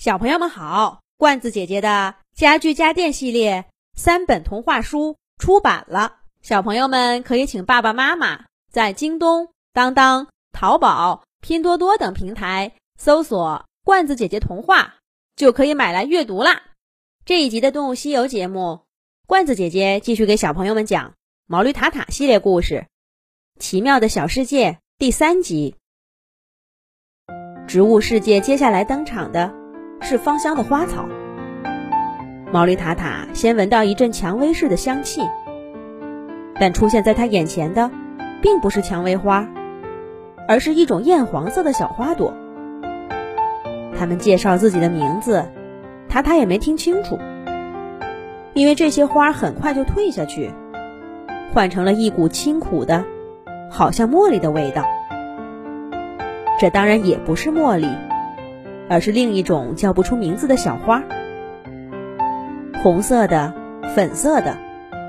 小朋友们好，罐子姐姐的家具家电系列三本童话书出版了，小朋友们可以请爸爸妈妈在京东、当当、淘宝、拼多多等平台搜索“罐子姐姐童话”，就可以买来阅读啦。这一集的《动物西游》节目，罐子姐姐继续给小朋友们讲毛驴塔塔系列故事《奇妙的小世界》第三集。植物世界接下来登场的。是芳香的花草。毛驴塔塔先闻到一阵蔷薇似的香气，但出现在他眼前的，并不是蔷薇花，而是一种艳黄色的小花朵。他们介绍自己的名字，塔塔也没听清楚，因为这些花很快就退下去，换成了一股清苦的，好像茉莉的味道。这当然也不是茉莉。而是另一种叫不出名字的小花，红色的、粉色的、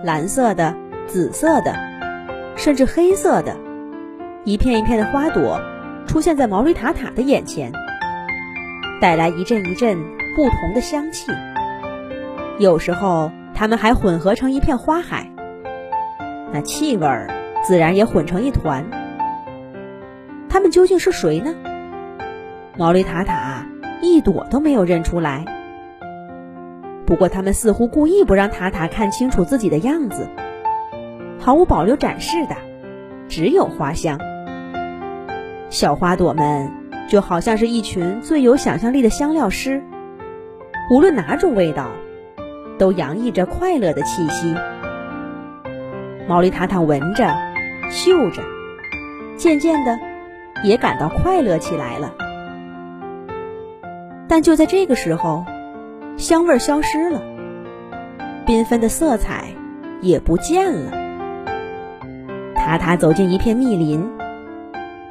蓝色的、紫色的，甚至黑色的，一片一片的花朵出现在毛驴塔塔的眼前，带来一阵一阵不同的香气。有时候，它们还混合成一片花海，那气味自然也混成一团。它们究竟是谁呢？毛驴塔塔。一朵都没有认出来。不过，他们似乎故意不让塔塔看清楚自己的样子，毫无保留展示的只有花香。小花朵们就好像是一群最有想象力的香料师，无论哪种味道，都洋溢着快乐的气息。毛利塔塔闻着、嗅着，渐渐的也感到快乐起来了。但就在这个时候，香味消失了，缤纷的色彩也不见了。塔塔走进一片密林，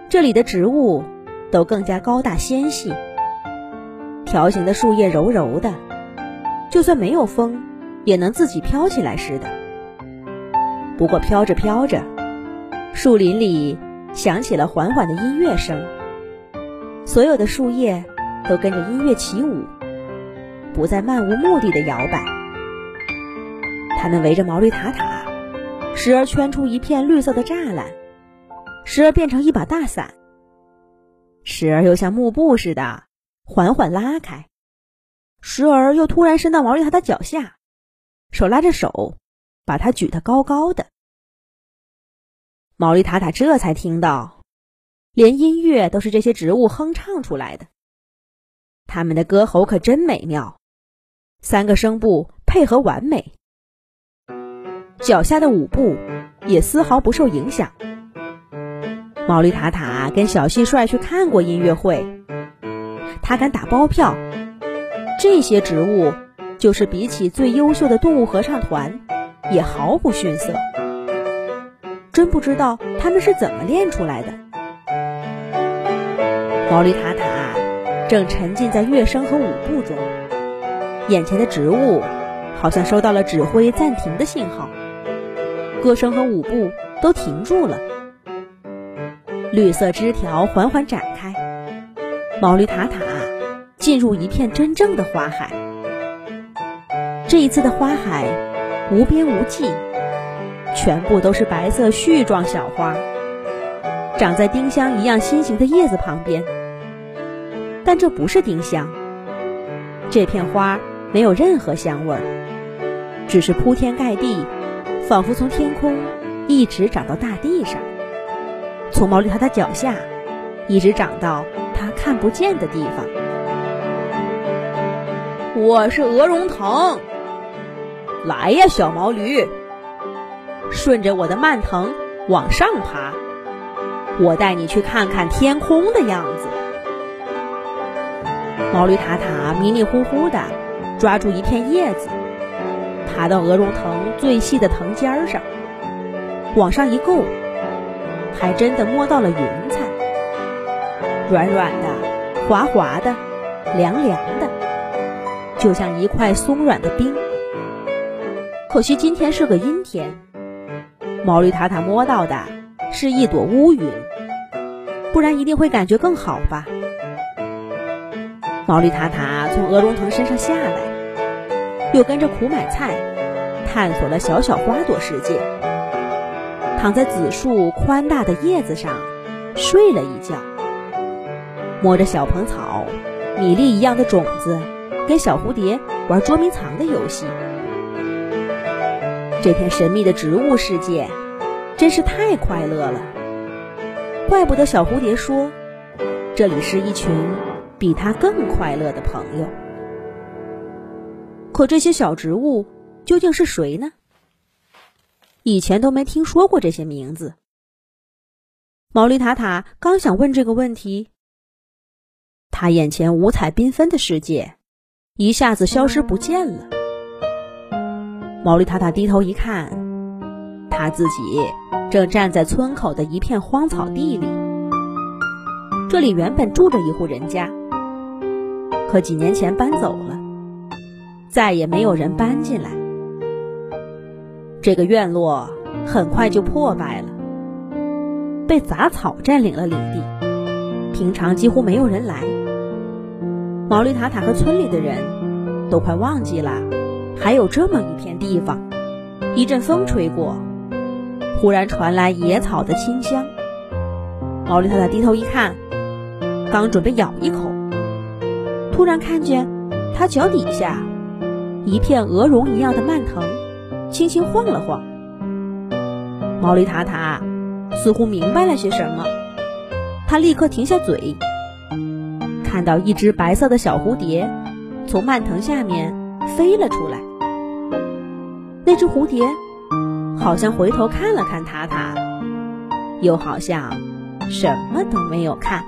这里的植物都更加高大纤细，条形的树叶柔柔的，就算没有风，也能自己飘起来似的。不过飘着飘着，树林里响起了缓缓的音乐声，所有的树叶。都跟着音乐起舞，不再漫无目的的摇摆。他们围着毛驴塔塔，时而圈出一片绿色的栅栏，时而变成一把大伞，时而又像幕布似的缓缓拉开，时而又突然伸到毛驴塔塔脚下，手拉着手，把它举得高高的。毛驴塔塔这才听到，连音乐都是这些植物哼唱出来的。他们的歌喉可真美妙，三个声部配合完美，脚下的舞步也丝毫不受影响。毛驴塔塔跟小蟋蟀去看过音乐会，他敢打包票，这些植物就是比起最优秀的动物合唱团也毫不逊色。真不知道他们是怎么练出来的。毛驴塔塔。正沉浸在乐声和舞步中，眼前的植物好像收到了指挥暂停的信号，歌声和舞步都停住了。绿色枝条缓缓展开，毛驴塔塔进入一片真正的花海。这一次的花海无边无际，全部都是白色絮状小花，长在丁香一样心形的叶子旁边。但这不是丁香，这片花没有任何香味儿，只是铺天盖地，仿佛从天空一直长到大地上，从毛驴塔的脚下，一直长到它看不见的地方。我是鹅绒藤，来呀，小毛驴，顺着我的蔓藤往上爬，我带你去看看天空的样子。毛驴塔塔迷迷糊糊的抓住一片叶子，爬到鹅绒藤最细的藤尖上，往上一够，还真的摸到了云彩，软软的、滑滑的、凉凉的，就像一块松软的冰。可惜今天是个阴天，毛驴塔塔摸到的是一朵乌云，不然一定会感觉更好吧。毛利塔塔从鹅绒藤身上下来，又跟着苦买菜探索了小小花朵世界，躺在紫树宽大的叶子上睡了一觉，摸着小蓬草、米粒一样的种子，跟小蝴蝶玩捉迷藏的游戏。这片神秘的植物世界真是太快乐了，怪不得小蝴蝶说，这里是一群。比他更快乐的朋友，可这些小植物究竟是谁呢？以前都没听说过这些名字。毛利塔塔刚想问这个问题，他眼前五彩缤纷的世界一下子消失不见了。毛利塔塔低头一看，他自己正站在村口的一片荒草地里，这里原本住着一户人家。可几年前搬走了，再也没有人搬进来。这个院落很快就破败了，被杂草占领了领地，平常几乎没有人来。毛利塔塔和村里的人都快忘记了还有这么一片地方。一阵风吹过，忽然传来野草的清香。毛利塔塔低头一看，刚准备咬一口。突然看见，他脚底下一片鹅绒一样的蔓藤，轻轻晃了晃。毛利塔塔似乎明白了些什么，他立刻停下嘴，看到一只白色的小蝴蝶从蔓藤下面飞了出来。那只蝴蝶好像回头看了看塔塔，又好像什么都没有看。